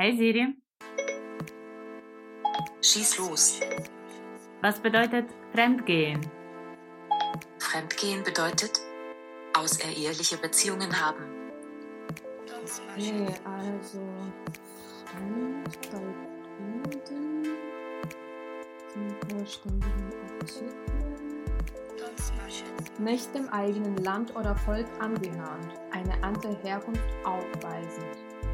Hey Siri. Schieß los. Was bedeutet Fremdgehen? Fremdgehen bedeutet außereheliche Beziehungen haben. Okay, also Fremd bei Fremden zum vollständigen Artikel. Nicht dem eigenen Land oder Volk angehörend, eine andere Herkunft aufweisend,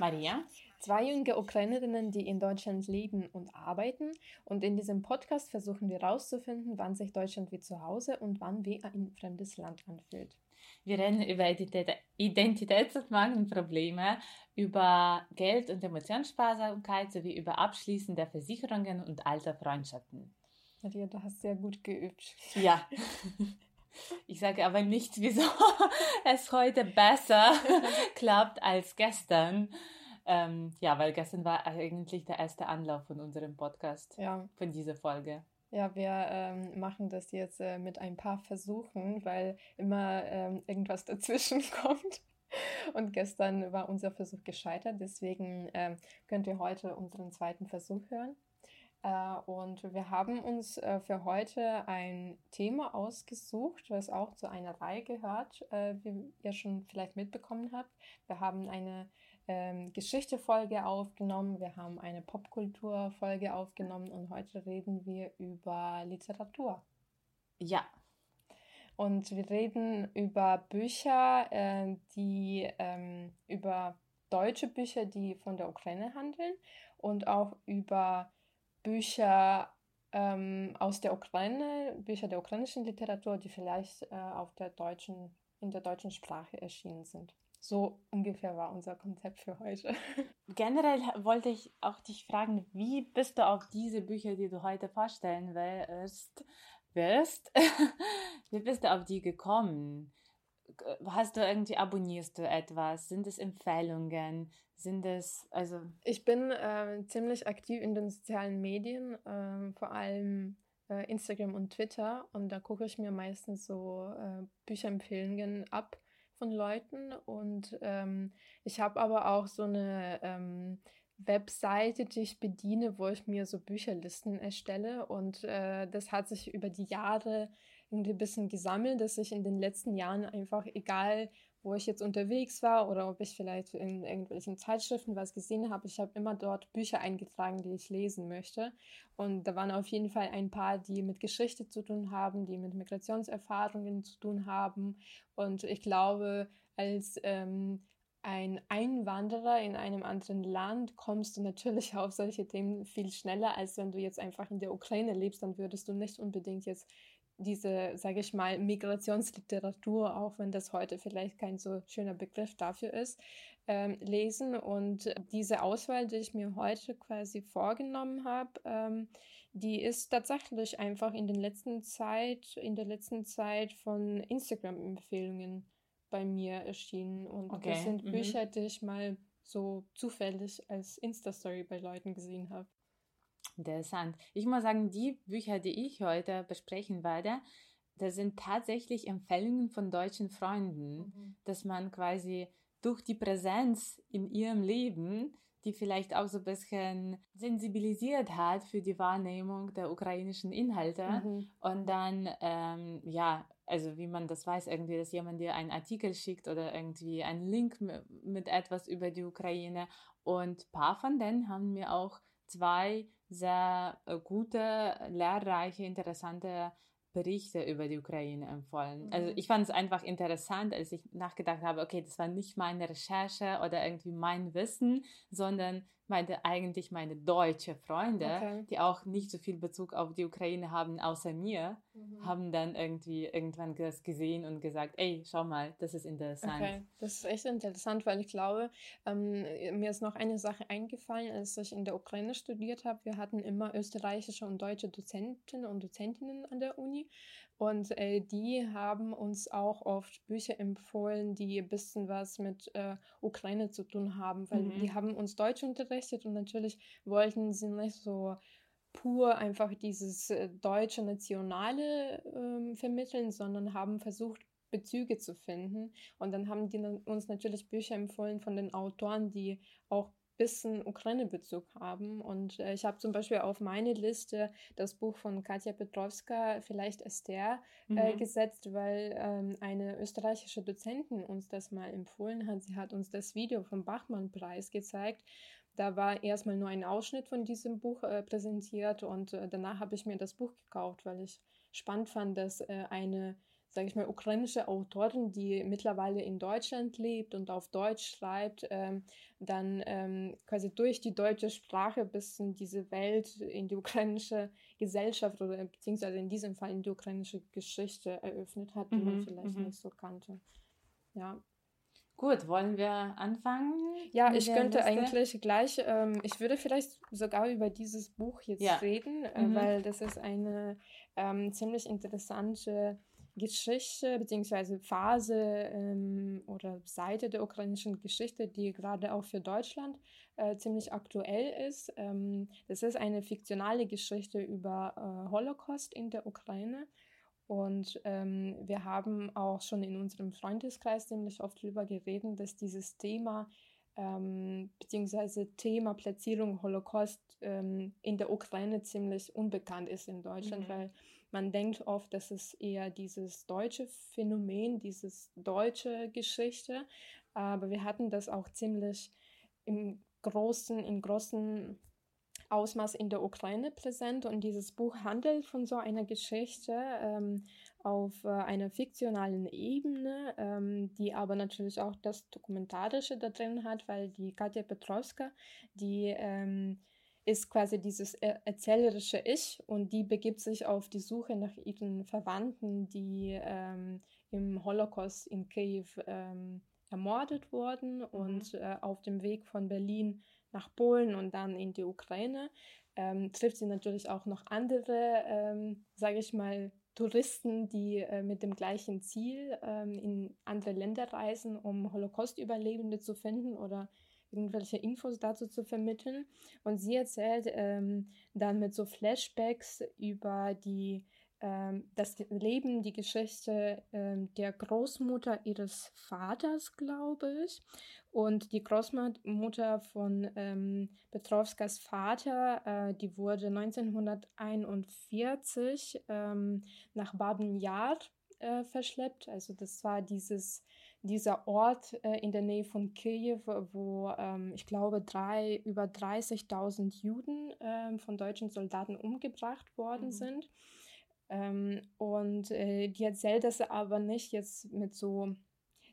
Maria zwei junge Ukrainerinnen, die in Deutschland leben und arbeiten. Und in diesem Podcast versuchen wir herauszufinden, wann sich Deutschland wie zu Hause und wann wie ein fremdes Land anfühlt. Wir reden über Identität- Identitäts- und Magenprobleme, über Geld- und Emotionssparsamkeit sowie über Abschließen der Versicherungen und alter Freundschaften. Maria, du hast sehr gut geübt. Ja. Ich sage aber nicht, wieso es heute besser klappt als gestern. Ähm, ja, weil gestern war eigentlich der erste Anlauf von unserem Podcast, Ja, von dieser Folge. ja wir ähm, machen das jetzt äh, mit ein paar Versuchen, weil immer ähm, irgendwas dazwischen kommt. Und gestern war unser Versuch gescheitert, deswegen ähm, könnt ihr heute unseren zweiten Versuch hören. Äh, und wir haben uns äh, für heute ein Thema ausgesucht, was auch zu einer Reihe gehört, äh, wie ihr schon vielleicht mitbekommen habt. Wir haben eine ähm, Geschichte-Folge aufgenommen, wir haben eine Popkultur-Folge aufgenommen und heute reden wir über Literatur. Ja, Und wir reden über Bücher, die ähm, über deutsche Bücher, die von der Ukraine handeln und auch über Bücher ähm, aus der Ukraine, Bücher der ukrainischen Literatur, die vielleicht äh, auf der deutschen, in der deutschen Sprache erschienen sind. So ungefähr war unser Konzept für heute. generell wollte ich auch dich fragen, wie bist du auf diese Bücher, die du heute vorstellen wirst, wirst wie bist du auf die gekommen? Hast du irgendwie, abonnierst du etwas? Sind es Empfehlungen? Sind es, also, Ich bin äh, ziemlich aktiv in den sozialen Medien, ähm, vor allem äh, Instagram und Twitter. Und da gucke ich mir meistens so äh, Bücherempfehlungen ab von Leuten. Und ähm, ich habe aber auch so eine ähm, Webseite, die ich bediene, wo ich mir so Bücherlisten erstelle. Und äh, das hat sich über die Jahre irgendwie ein bisschen gesammelt, dass ich in den letzten Jahren einfach, egal wo ich jetzt unterwegs war oder ob ich vielleicht in irgendwelchen Zeitschriften was gesehen habe, ich habe immer dort Bücher eingetragen, die ich lesen möchte. Und da waren auf jeden Fall ein paar, die mit Geschichte zu tun haben, die mit Migrationserfahrungen zu tun haben. Und ich glaube, als ähm, ein Einwanderer in einem anderen Land kommst du natürlich auf solche Themen viel schneller, als wenn du jetzt einfach in der Ukraine lebst, dann würdest du nicht unbedingt jetzt diese, sage ich mal, Migrationsliteratur, auch wenn das heute vielleicht kein so schöner Begriff dafür ist, ähm, lesen. Und diese Auswahl, die ich mir heute quasi vorgenommen habe, ähm, die ist tatsächlich einfach in den letzten Zeit, in der letzten Zeit von Instagram-Empfehlungen bei mir erschienen. Und Okay, das sind mhm. Bücher, die ich mal so zufällig als Insta-Story bei Leuten gesehen habe. Interessant. Ich muss sagen, die Bücher, die ich heute besprechen werde, das sind tatsächlich Empfehlungen von deutschen Freunden, dass man quasi durch die Präsenz in ihrem Leben, die vielleicht auch so ein bisschen sensibilisiert hat für die Wahrnehmung der ukrainischen Inhalte. Mhm. Und dann, ähm, ja, also wie man das weiß, irgendwie, dass jemand dir einen Artikel schickt oder irgendwie einen Link mit etwas über die Ukraine. Und ein paar von denen haben mir auch zwei sehr äh, gute, lehrreiche, interessante Berichte über die Ukraine empfohlen. Also Mhm. ich fand es einfach interessant, als ich nachgedacht habe, okay, das war nicht meine Recherche oder irgendwie mein Wissen, sondern meinte eigentlich meine deutsche Freunde, Okay. die auch nicht so viel Bezug auf die Ukraine haben, außer mir, haben dann irgendwie irgendwann das gesehen und gesagt, ey, schau mal, das ist interessant. Okay, das ist echt interessant, weil ich glaube, ähm, mir ist noch eine Sache eingefallen, als ich in der Ukraine studiert habe. Wir hatten immer österreichische und deutsche Dozenten und Dozentinnen an der Uni und äh, die haben uns auch oft Bücher empfohlen, die ein bisschen was mit äh, Ukraine zu tun haben, weil Mhm. die haben uns Deutsch unterrichtet und natürlich wollten sie nicht so pur einfach dieses äh, deutsche Nationale ähm, vermitteln, sondern haben versucht, Bezüge zu finden. Und dann haben die uns natürlich Bücher empfohlen von den Autoren, die auch bisschen Ukraine-Bezug haben. Und äh, ich habe zum Beispiel auf meine Liste das Buch von Katja Petrovska, vielleicht Esther, äh, Mhm. gesetzt, weil ähm, eine österreichische Dozentin uns das mal empfohlen hat. Sie hat uns das Video vom Bachmann-Preis gezeigt. Da war erstmal nur ein Ausschnitt von diesem Buch äh, präsentiert und äh, danach habe ich mir das Buch gekauft, weil ich spannend fand, dass äh, eine, sage ich mal, ukrainische Autorin, die mittlerweile in Deutschland lebt und auf Deutsch schreibt, ähm, dann ähm, quasi durch die deutsche Sprache ein bisschen diese Welt in die ukrainische Gesellschaft oder beziehungsweise in diesem Fall in die ukrainische Geschichte eröffnet hat, die man Mhm, vielleicht mhm. nicht so kannte. Ja. Gut, wollen wir anfangen? Ja, ich könnte Liste? eigentlich gleich, ähm, ich würde vielleicht sogar über dieses Buch jetzt Ja. reden, äh, Mhm. weil das ist eine ähm, ziemlich interessante Geschichte beziehungsweise Phase ähm, oder Seite der ukrainischen Geschichte, die gerade auch für Deutschland äh, ziemlich aktuell ist. Ähm, das ist eine fiktionale Geschichte über äh, Holocaust in der Ukraine. Und ähm, wir haben auch schon in unserem Freundeskreis ziemlich oft darüber geredet, dass dieses Thema ähm, beziehungsweise Thema Platzierung Holocaust ähm, in der Ukraine ziemlich unbekannt ist in Deutschland, Mhm. weil man denkt oft, dass es eher dieses deutsche Phänomen, dieses deutsche Geschichte, aber wir hatten das auch ziemlich im großen, in großen Ausmaß in der Ukraine präsent. Und dieses Buch handelt von so einer Geschichte ähm, auf äh, einer fiktionalen Ebene, ähm, die aber natürlich auch das Dokumentarische da drin hat, weil die Katja Petrovska, die ähm, ist quasi dieses er erzählerische Ich und die begibt sich auf die Suche nach ihren Verwandten, die ähm, im Holocaust in Kiew ähm, ermordet wurden und äh, auf dem Weg von Berlin nach Polen und dann in die Ukraine. Ähm, trifft sie natürlich auch noch andere, ähm, sage ich mal, Touristen, die äh, mit dem gleichen Ziel ähm, in andere Länder reisen, um Holocaust-Überlebende zu finden oder irgendwelche Infos dazu zu vermitteln. Und sie erzählt ähm, dann mit so Flashbacks über die ähm, das Leben, die Geschichte ähm, der Großmutter ihres Vaters, glaube ich. Und die Großmutter von ähm, Petrovskas Vater, äh, die wurde 1941 ähm, nach Baben-Yar äh, verschleppt. Also das war dieses, dieser Ort äh, in der Nähe von Kiew, wo ähm, ich glaube drei, über 30.000 Juden ähm, von deutschen Soldaten umgebracht worden Mhm. sind. Ähm, und äh, die erzählt das aber nicht jetzt mit so.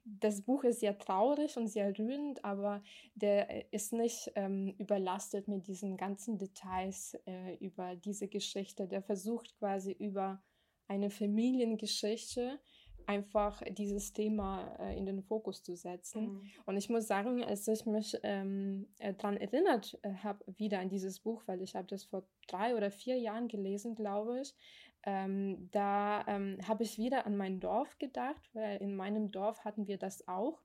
Das Buch ist sehr traurig und sehr rührend, aber der äh, ist nicht ähm, überlastet mit diesen ganzen Details äh, über diese Geschichte. Der versucht quasi über eine Familiengeschichte einfach dieses Thema äh, in den Fokus zu setzen. Mhm. Und ich muss sagen, als ich mich ähm, äh, daran erinnert äh, habe, wieder an dieses Buch, weil ich habe das vor drei oder vier Jahren gelesen, glaube ich, ähm, da ähm, habe ich wieder an mein Dorf gedacht, weil in meinem Dorf hatten wir das auch.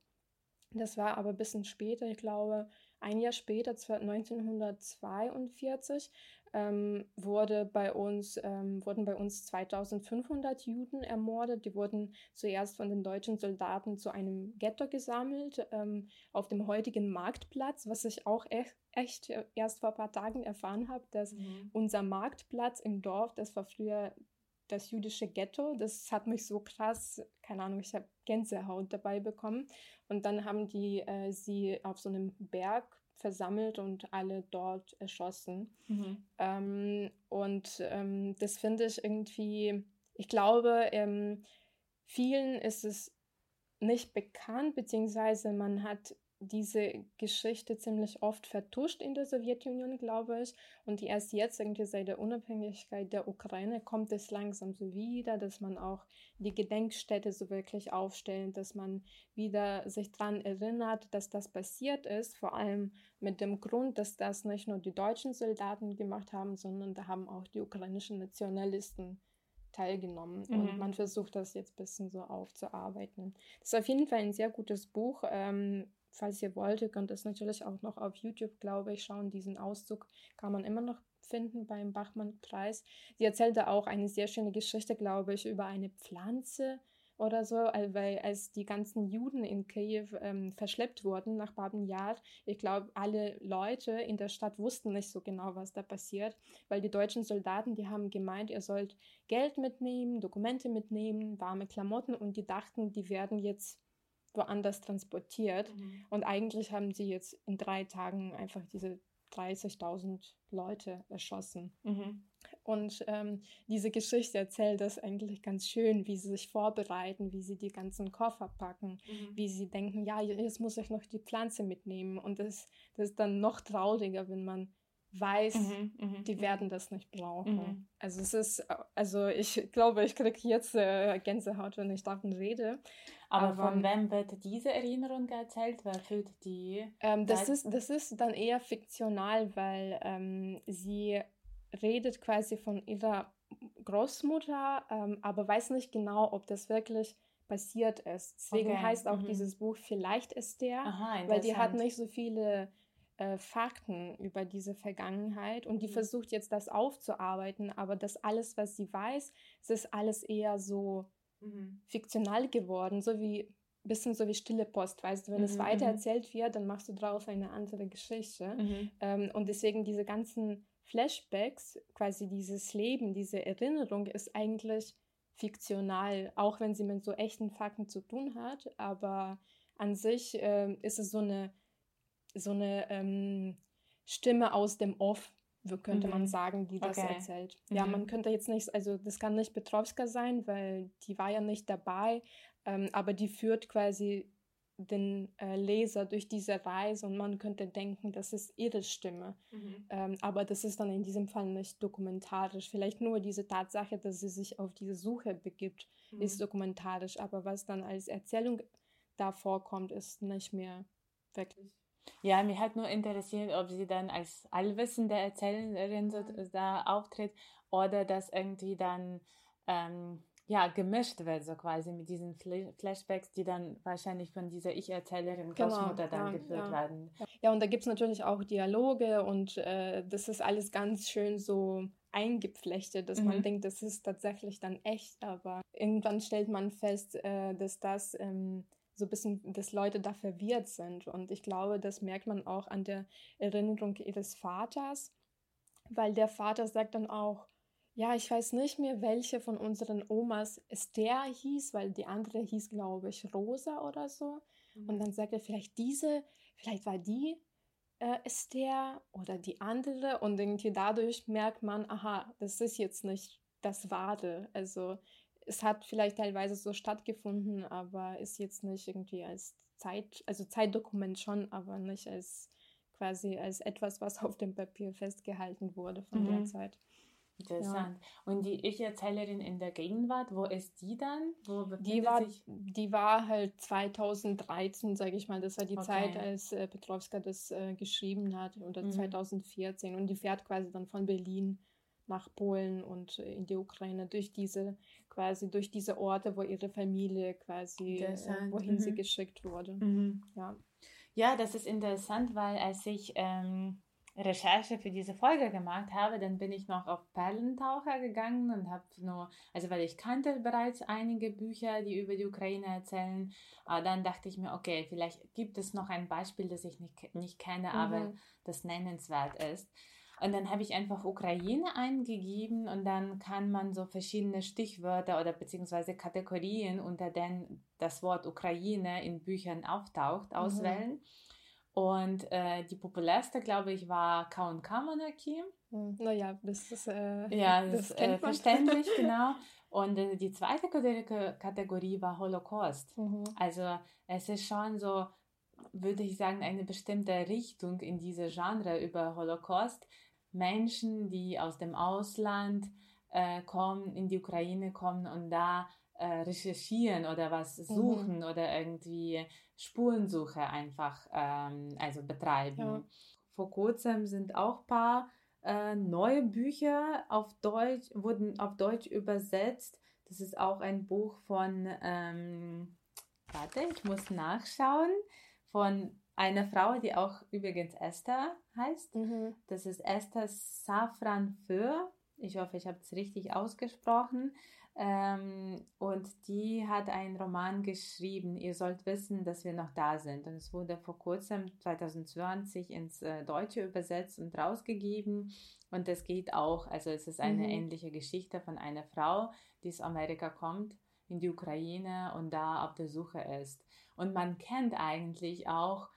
Das war aber ein bisschen später, ich glaube, ein Jahr später, zwar 1942, ähm, wurde bei uns, ähm, wurden bei uns 2500 Juden ermordet. Die wurden zuerst von den deutschen Soldaten zu einem Ghetto gesammelt, ähm, auf dem heutigen Marktplatz, was ich auch echt, echt erst vor ein paar Tagen erfahren habe, dass Mhm. unser Marktplatz im Dorf, das war früher das jüdische Ghetto. Das hat mich so krass, keine Ahnung, ich habe Gänsehaut dabei bekommen. Und dann haben die äh, sie auf so einem Berg versammelt und alle dort erschossen. Mhm. Ähm, und ähm, das finde ich irgendwie, ich glaube, ähm, vielen ist es nicht bekannt, beziehungsweise man hat diese Geschichte ziemlich oft vertuscht in der Sowjetunion, glaube ich. Und erst jetzt, irgendwie seit der Unabhängigkeit der Ukraine, kommt es langsam so wieder, dass man auch die Gedenkstätte so wirklich aufstellt, dass man wieder sich daran erinnert, dass das passiert ist. Vor allem mit dem Grund, dass das nicht nur die deutschen Soldaten gemacht haben, sondern da haben auch die ukrainischen Nationalisten teilgenommen. Mhm. Und man versucht das jetzt ein bisschen so aufzuarbeiten. Das ist auf jeden Fall ein sehr gutes Buch. Ähm, falls ihr wollt, ihr könnt es natürlich auch noch auf YouTube, glaube ich, schauen. Diesen Auszug kann man immer noch finden beim Bachmann-Preis. Sie erzählt da auch eine sehr schöne Geschichte, glaube ich, über eine Pflanze oder so, weil als die ganzen Juden in Kiew ähm, verschleppt wurden nach Baben Yar, ich glaube, alle Leute in der Stadt wussten nicht so genau, was da passiert, weil die deutschen Soldaten, die haben gemeint, ihr sollt Geld mitnehmen, Dokumente mitnehmen, warme Klamotten und die dachten, die werden jetzt woanders transportiert. Mhm. Und eigentlich haben sie jetzt in drei Tagen einfach diese 30.000 Leute erschossen. Mhm. Und ähm, diese Geschichte erzählt das eigentlich ganz schön, wie sie sich vorbereiten, wie sie die ganzen Koffer packen, mhm. wie sie denken, ja, jetzt muss ich noch die Pflanze mitnehmen. Und das, das ist dann noch trauriger, wenn man weiß, mhm, mhm die mhm. werden das nicht brauchen. Mhm. Also es ist, also ich glaube, ich kriege jetzt äh, Gänsehaut, wenn ich davon rede. Aber, Aber von wem wird diese Erinnerung erzählt? Wer fühlt die? Ähm, das, ist, das ist dann eher fiktional, weil ähm, sie redet quasi von ihrer Großmutter, ähm, aber weiß nicht genau, ob das wirklich passiert ist. Deswegen okay. heißt auch mhm. dieses Buch Vielleicht ist der, Aha, weil die hat nicht so viele äh, Fakten über diese Vergangenheit und die mhm. versucht jetzt das aufzuarbeiten, aber das alles, was sie weiß, es ist alles eher so mhm. fiktional geworden, so wie bisschen so wie stille Post, weißt du, wenn mhm, es weiter mhm. erzählt wird, dann machst du draus eine andere Geschichte. Mhm. Ähm, und deswegen diese ganzen Flashbacks, quasi dieses Leben, diese Erinnerung ist eigentlich fiktional, auch wenn sie mit so echten Fakten zu tun hat, aber an sich äh, ist es so eine, so eine ähm, Stimme aus dem Off, könnte mhm. man sagen, die das okay. erzählt. Mhm. Ja, man könnte jetzt nicht, also das kann nicht Petrovska sein, weil die war ja nicht dabei, ähm, aber die führt quasi den äh, Leser durch diese Reise und man könnte denken, das ist ihre Stimme. Mhm. Ähm, aber das ist dann in diesem Fall nicht dokumentarisch. Vielleicht nur diese Tatsache, dass sie sich auf diese Suche begibt, mhm. ist dokumentarisch. Aber was dann als Erzählung da vorkommt, ist nicht mehr wirklich. Ja, mich hat nur interessiert, ob sie dann als allwissende Erzählerin so, da auftritt oder dass irgendwie dann ähm, ja, gemischt wird, so quasi mit diesen Flashbacks, die dann wahrscheinlich von dieser Ich-Erzählerin genau, Großmutter dann ja, geführt ja. werden. Ja, und da gibt es natürlich auch Dialoge und äh, das ist alles ganz schön so eingepflechtet, dass mhm. man denkt, das ist tatsächlich dann echt, aber irgendwann stellt man fest, äh, dass das ähm, so ein bisschen, dass Leute da verwirrt sind. Und ich glaube, das merkt man auch an der Erinnerung ihres Vaters, weil der Vater sagt dann auch, ja, ich weiß nicht mehr, welche von unseren Omas Esther hieß, weil die andere hieß, glaube ich, Rosa oder so. Mhm. Und dann sagt er vielleicht diese, vielleicht war die äh, Esther oder die andere. Und irgendwie dadurch merkt man, aha, das ist jetzt nicht das Wahre. Also es hat vielleicht teilweise so stattgefunden, aber ist jetzt nicht irgendwie als Zeit, also Zeitdokument schon, aber nicht als quasi als etwas, was auf dem Papier festgehalten wurde von mhm. der Zeit. Interessant. Ja. Und die Ich-Erzählerin in der Gegenwart, wo ist die dann? Wo die, war, sich? die war halt 2013, sage ich mal. Das war die okay. Zeit, als äh, Petrovska das äh, geschrieben hat, oder mhm. 2014. Und die fährt quasi dann von Berlin nach Polen und äh, in die Ukraine durch diese quasi durch diese Orte, wo ihre Familie quasi äh, wohin mhm. sie geschickt wurde. Mhm. Ja. Ja, das ist interessant, weil als ich ähm, Recherche für diese Folge gemacht habe, dann bin ich noch auf Perlentaucher gegangen und habe nur, also weil ich kannte bereits einige Bücher, die über die Ukraine erzählen, aber dann dachte ich mir, okay, vielleicht gibt es noch ein Beispiel, das ich nicht, nicht kenne, mhm. aber das nennenswert ist. Und dann habe ich einfach Ukraine eingegeben und dann kann man so verschiedene Stichwörter oder beziehungsweise Kategorien, unter denen das Wort Ukraine in Büchern auftaucht, mhm. auswählen. Und äh, die populärste, glaube ich, war K&K-Monarchie. Hm, naja, das ist äh, ja, das, das äh, verständlich, genau. Und äh, die zweite Kategorie war Holocaust. Mhm. Also es ist schon so, würde ich sagen, eine bestimmte Richtung in diese Genre über Holocaust. Menschen, die aus dem Ausland äh, kommen, in die Ukraine kommen und da äh, recherchieren oder was mhm. suchen mhm. oder irgendwie Spurensuche einfach ähm, also betreiben. Ja. Vor kurzem sind auch ein paar äh, neue Bücher auf Deutsch, wurden auf Deutsch übersetzt. Das ist auch ein Buch von, ähm, warte, ich muss nachschauen, von einer Frau, die auch übrigens Esther heißt. Mhm. Das ist Esther Safran Für. Ich hoffe, ich habe es richtig ausgesprochen. Ähm, und die hat einen Roman geschrieben, ihr sollt wissen, dass wir noch da sind. Und es wurde vor kurzem, 2020, ins äh, Deutsche übersetzt und rausgegeben. Und es geht auch, also es ist eine mhm. ähnliche Geschichte von einer Frau, die aus Amerika kommt, in die Ukraine und da auf der Suche ist. Und man kennt eigentlich auch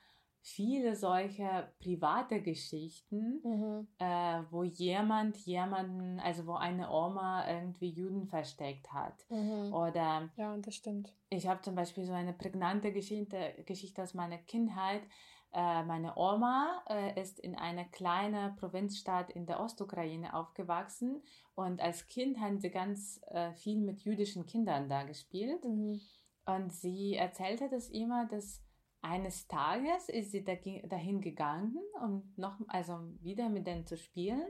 viele solche private Geschichten, mhm. äh, wo jemand jemanden, also wo eine Oma irgendwie Juden versteckt hat. Mhm. Oder ja, das stimmt. Ich habe zum Beispiel so eine prägnante Geschichte, Geschichte aus meiner Kindheit. Äh, meine Oma äh, ist in einer kleinen Provinzstadt in der Ostukraine aufgewachsen und als Kind hat sie ganz äh, viel mit jüdischen Kindern da gespielt. Mhm. Und sie erzählte das immer, dass eines Tages ist sie dahin gegangen, um noch, also wieder mit denen zu spielen.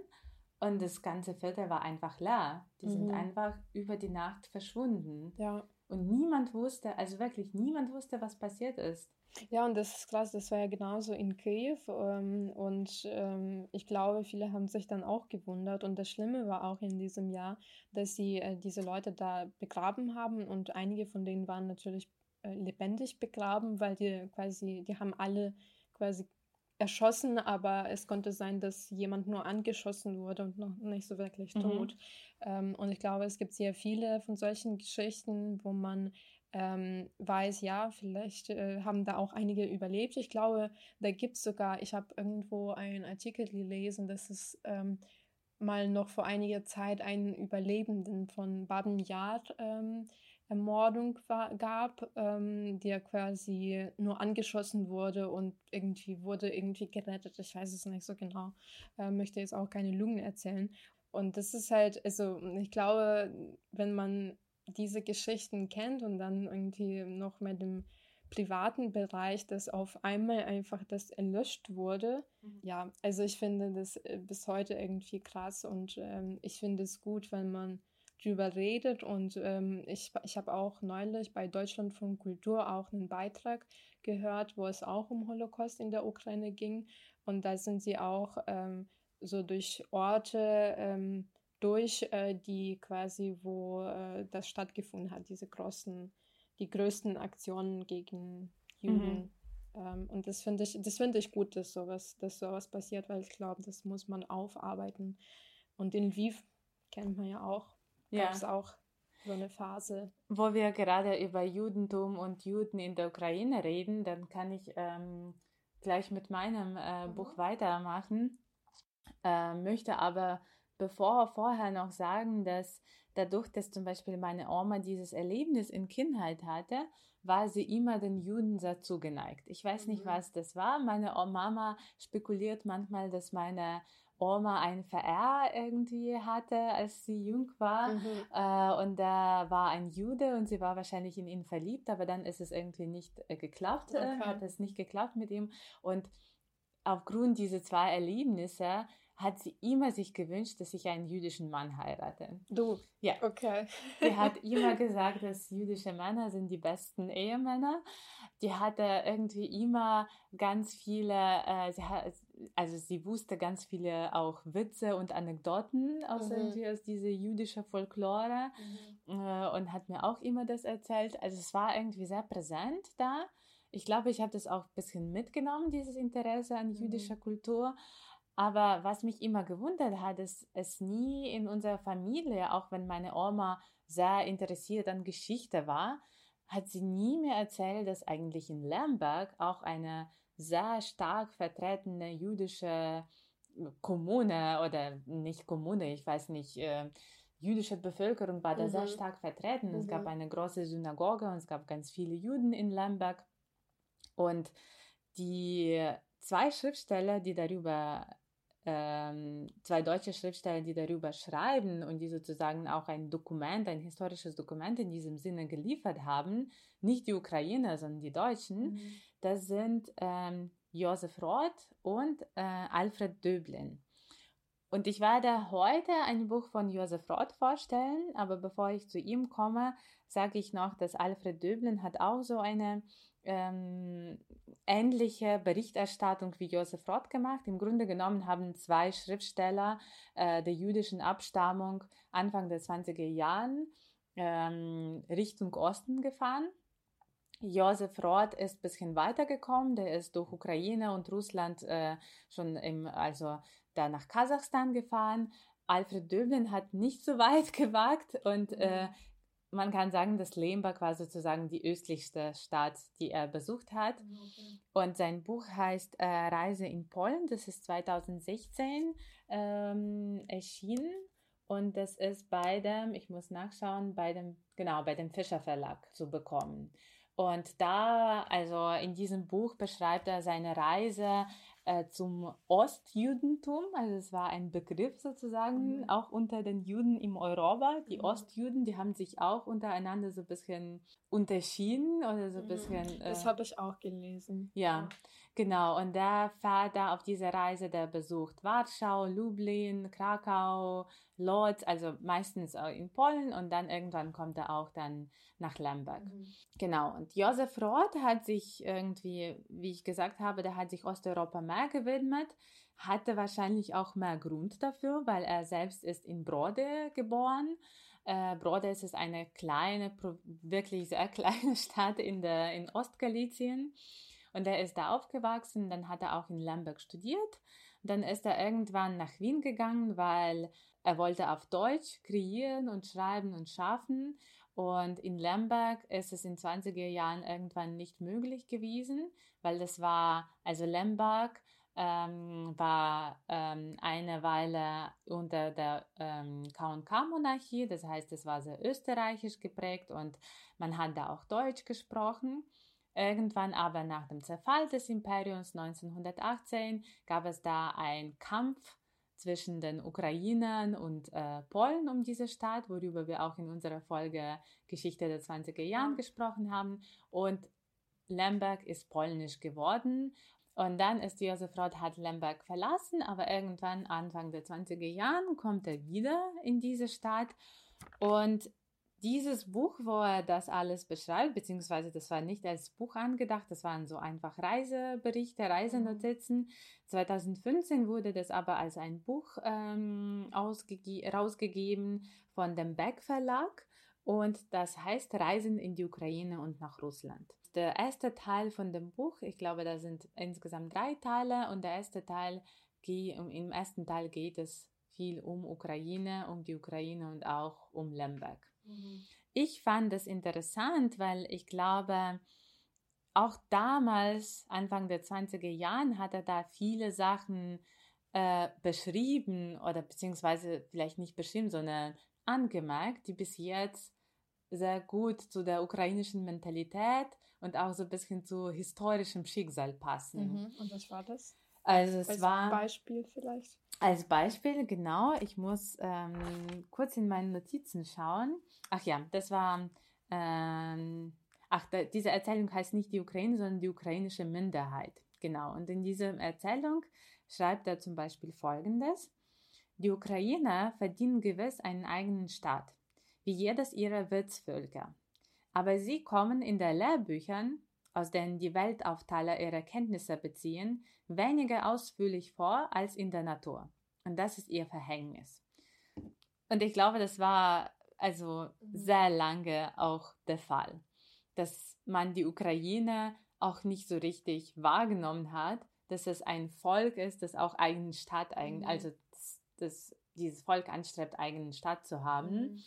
Und das ganze Viertel war einfach leer. Die mhm. sind einfach über die Nacht verschwunden. Ja. Und niemand wusste, also wirklich niemand wusste, was passiert ist. Ja, und das ist krass, das war ja genauso in Kiew. Ähm, und ähm, ich glaube, viele haben sich dann auch gewundert. Und das Schlimme war auch in diesem Jahr, dass sie äh, diese Leute da begraben haben. Und einige von denen waren natürlich lebendig begraben, weil die quasi, die haben alle quasi erschossen, aber es konnte sein, dass jemand nur angeschossen wurde und noch nicht so wirklich mhm. tot. Ähm, und ich glaube, es gibt sehr viele von solchen Geschichten, wo man ähm, weiß, ja, vielleicht äh, haben da auch einige überlebt. Ich glaube, da gibt es sogar, ich habe irgendwo einen Artikel gelesen, dass es ähm, mal noch vor einiger Zeit einen Überlebenden von Baden-Yard ähm, Ermordung war, gab, ähm, der quasi nur angeschossen wurde und irgendwie wurde irgendwie gerettet. Ich weiß es nicht so genau. Äh, möchte jetzt auch keine Lügen erzählen. Und das ist halt, also ich glaube, wenn man diese Geschichten kennt und dann irgendwie noch mit dem privaten Bereich, dass auf einmal einfach das erlöscht wurde. Mhm. Ja, also ich finde das äh, bis heute irgendwie krass und ähm, ich finde es gut, wenn man drüber redet. Und ähm, ich, ich habe auch neulich bei Deutschland von Kultur auch einen Beitrag gehört, wo es auch um Holocaust in der Ukraine ging. Und da sind sie auch ähm, so durch Orte ähm, durch, äh, die quasi, wo äh, das stattgefunden hat, diese großen, die größten Aktionen gegen Juden. Mhm. Ähm, und das finde ich, das finde ich gut, dass sowas, dass sowas passiert, weil ich glaube, das muss man aufarbeiten. Und in Lviv kennt man ja auch gab es auch so eine Phase. Wo wir gerade über Judentum und Juden in der Ukraine reden, dann kann ich ähm, gleich mit meinem äh, mhm. Buch weitermachen. Äh, möchte aber bevor vorher noch sagen, dass dadurch, dass zum Beispiel meine Oma dieses Erlebnis in Kindheit hatte, war sie immer den Juden sehr zugeneigt. Ich weiß nicht, mhm. was das war. Meine Mama spekuliert manchmal, dass meine Oma ein VR irgendwie hatte, als sie jung war. Mhm. Äh, und da war ein Jude und sie war wahrscheinlich in ihn verliebt, aber dann ist es irgendwie nicht äh, geklappt, äh, okay. hat es nicht geklappt mit ihm. Und aufgrund dieser zwei Erlebnisse hat sie immer sich gewünscht, dass ich einen jüdischen Mann heirate. Du? Ja. Okay. Sie hat immer gesagt, dass jüdische Männer sind die besten Ehemänner. Die hatte irgendwie immer ganz viele, äh, sie hat, also sie wusste ganz viele auch Witze und Anekdoten aus, mhm. aus dieser jüdischen Folklore mhm. äh, und hat mir auch immer das erzählt. Also es war irgendwie sehr präsent da. Ich glaube, ich habe das auch ein bisschen mitgenommen, dieses Interesse an mhm. jüdischer Kultur. Aber was mich immer gewundert hat, ist es nie in unserer Familie, auch wenn meine Oma sehr interessiert an Geschichte war, hat sie nie mehr erzählt, dass eigentlich in Lemberg auch eine sehr stark vertretene jüdische Kommune oder nicht Kommune, ich weiß nicht, äh, jüdische Bevölkerung war da mhm. sehr stark vertreten. Mhm. Es gab mhm. eine große Synagoge und es gab ganz viele Juden in Lemberg. Und die zwei Schriftsteller, die darüber, ähm, zwei deutsche Schriftsteller, die darüber schreiben und die sozusagen auch ein Dokument, ein historisches Dokument in diesem Sinne geliefert haben, nicht die Ukrainer, sondern die Deutschen, mhm. das sind ähm, Josef Roth und äh, Alfred Döblin. Und ich werde heute ein Buch von Josef Roth vorstellen, aber bevor ich zu ihm komme, sage ich noch, dass Alfred Döblin hat auch so eine ähm, ähnliche Berichterstattung wie Josef Roth gemacht. Im Grunde genommen haben zwei Schriftsteller äh, der jüdischen Abstammung Anfang der 20er Jahren ähm, Richtung Osten gefahren. Josef Roth ist ein bisschen weitergekommen, der ist durch Ukraine und Russland äh, schon im, also da nach Kasachstan gefahren. Alfred Döblin hat nicht so weit gewagt und äh, man kann sagen, dass Lemberg war sozusagen die östlichste Stadt, die er besucht hat. Okay. Und sein Buch heißt äh, Reise in Polen. Das ist 2016 ähm, erschienen. Und das ist bei dem, ich muss nachschauen, bei dem, genau, bei dem Fischer Verlag zu bekommen. Und da, also in diesem Buch beschreibt er seine Reise äh, zum Ostjudentum. Also es war ein Begriff sozusagen, mhm. auch unter den Juden im Europa. Die mhm. Ostjuden, die haben sich auch untereinander so ein bisschen unterschieden oder so ein mhm. bisschen. Das äh, habe ich auch gelesen. Ja. Genau, und der fährt da auf diese Reise, der besucht Warschau, Lublin, Krakau, Lodz, also meistens in Polen und dann irgendwann kommt er auch dann nach Lemberg. Mhm. Genau, und Josef Roth hat sich irgendwie, wie ich gesagt habe, der hat sich Osteuropa mehr gewidmet, hatte wahrscheinlich auch mehr Grund dafür, weil er selbst ist in Brode geboren. Äh, Brode ist eine kleine, wirklich sehr kleine Stadt in, der, in Ostgalizien. Und er ist da aufgewachsen, dann hat er auch in Lemberg studiert. Dann ist er irgendwann nach Wien gegangen, weil er wollte auf Deutsch kreieren und schreiben und schaffen. Und in Lemberg ist es in 20er Jahren irgendwann nicht möglich gewesen, weil das war, also Lemberg ähm, war ähm, eine Weile unter der ähm, K&K-Monarchie, das heißt, es war sehr österreichisch geprägt und man hat da auch Deutsch gesprochen. Irgendwann aber nach dem Zerfall des Imperiums 1918 gab es da einen Kampf zwischen den Ukrainern und äh, Polen um diese Stadt, worüber wir auch in unserer Folge Geschichte der 20er Jahren gesprochen haben. Und Lemberg ist polnisch geworden. Und dann ist Josef Roth hat Lemberg verlassen, aber irgendwann Anfang der 20er Jahren kommt er wieder in diese Stadt und dieses Buch, wo er das alles beschreibt, beziehungsweise das war nicht als Buch angedacht, das waren so einfach Reiseberichte, Reisenotizen. 2015 wurde das aber als ein Buch ähm, rausgegeben von dem Beck Verlag und das heißt Reisen in die Ukraine und nach Russland. Der erste Teil von dem Buch, ich glaube, da sind insgesamt drei Teile und der erste Teil, im ersten Teil geht es viel um Ukraine, um die Ukraine und auch um Lemberg. Mhm. Ich fand es interessant, weil ich glaube, auch damals, Anfang der 20er Jahren, hat er da viele Sachen äh, beschrieben oder beziehungsweise vielleicht nicht beschrieben, sondern angemerkt, die bis jetzt sehr gut zu der ukrainischen Mentalität und auch so ein bisschen zu historischem Schicksal passen. Mhm. Und was war das? Also es als war Beispiel vielleicht. Als Beispiel genau. Ich muss ähm, kurz in meine Notizen schauen. Ach ja, das war. Ähm, ach, da, diese Erzählung heißt nicht die Ukraine, sondern die ukrainische Minderheit. Genau. Und in dieser Erzählung schreibt er zum Beispiel Folgendes: Die Ukrainer verdienen gewiss einen eigenen Staat, wie jedes ihrer Wirtsvölker. Aber sie kommen in den Lehrbüchern aus denen die Weltaufteiler ihre Kenntnisse beziehen, weniger ausführlich vor als in der Natur. Und das ist ihr Verhängnis. Und ich glaube, das war also mhm. sehr lange auch der Fall, dass man die Ukraine auch nicht so richtig wahrgenommen hat, dass es ein Volk ist, das auch eigenen Staat, mhm. also dass, dass dieses Volk anstrebt, eigenen Staat zu haben. Mhm.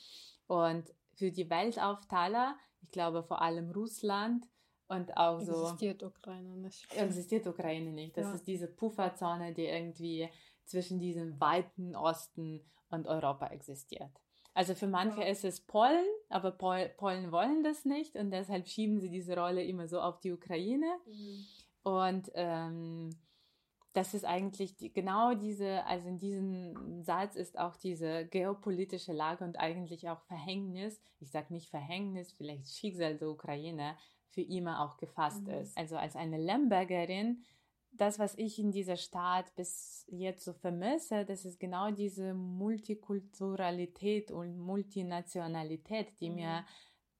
Und für die Weltaufteiler, ich glaube vor allem Russland, und auch so. Existiert Ukraine nicht. Existiert Ukraine nicht. Das ja. ist diese Pufferzone, die irgendwie zwischen diesem weiten Osten und Europa existiert. Also für manche ja. ist es Polen, aber Pol Polen wollen das nicht und deshalb schieben sie diese Rolle immer so auf die Ukraine. Mhm. Und ähm, das ist eigentlich die, genau diese, also in diesem Satz ist auch diese geopolitische Lage und eigentlich auch Verhängnis, ich sage nicht Verhängnis, vielleicht Schicksal der Ukraine, für immer auch gefasst mhm. ist. Also als eine Lembergerin, das, was ich in dieser Stadt bis jetzt so vermisse, das ist genau diese Multikulturalität und Multinationalität, die mhm. mir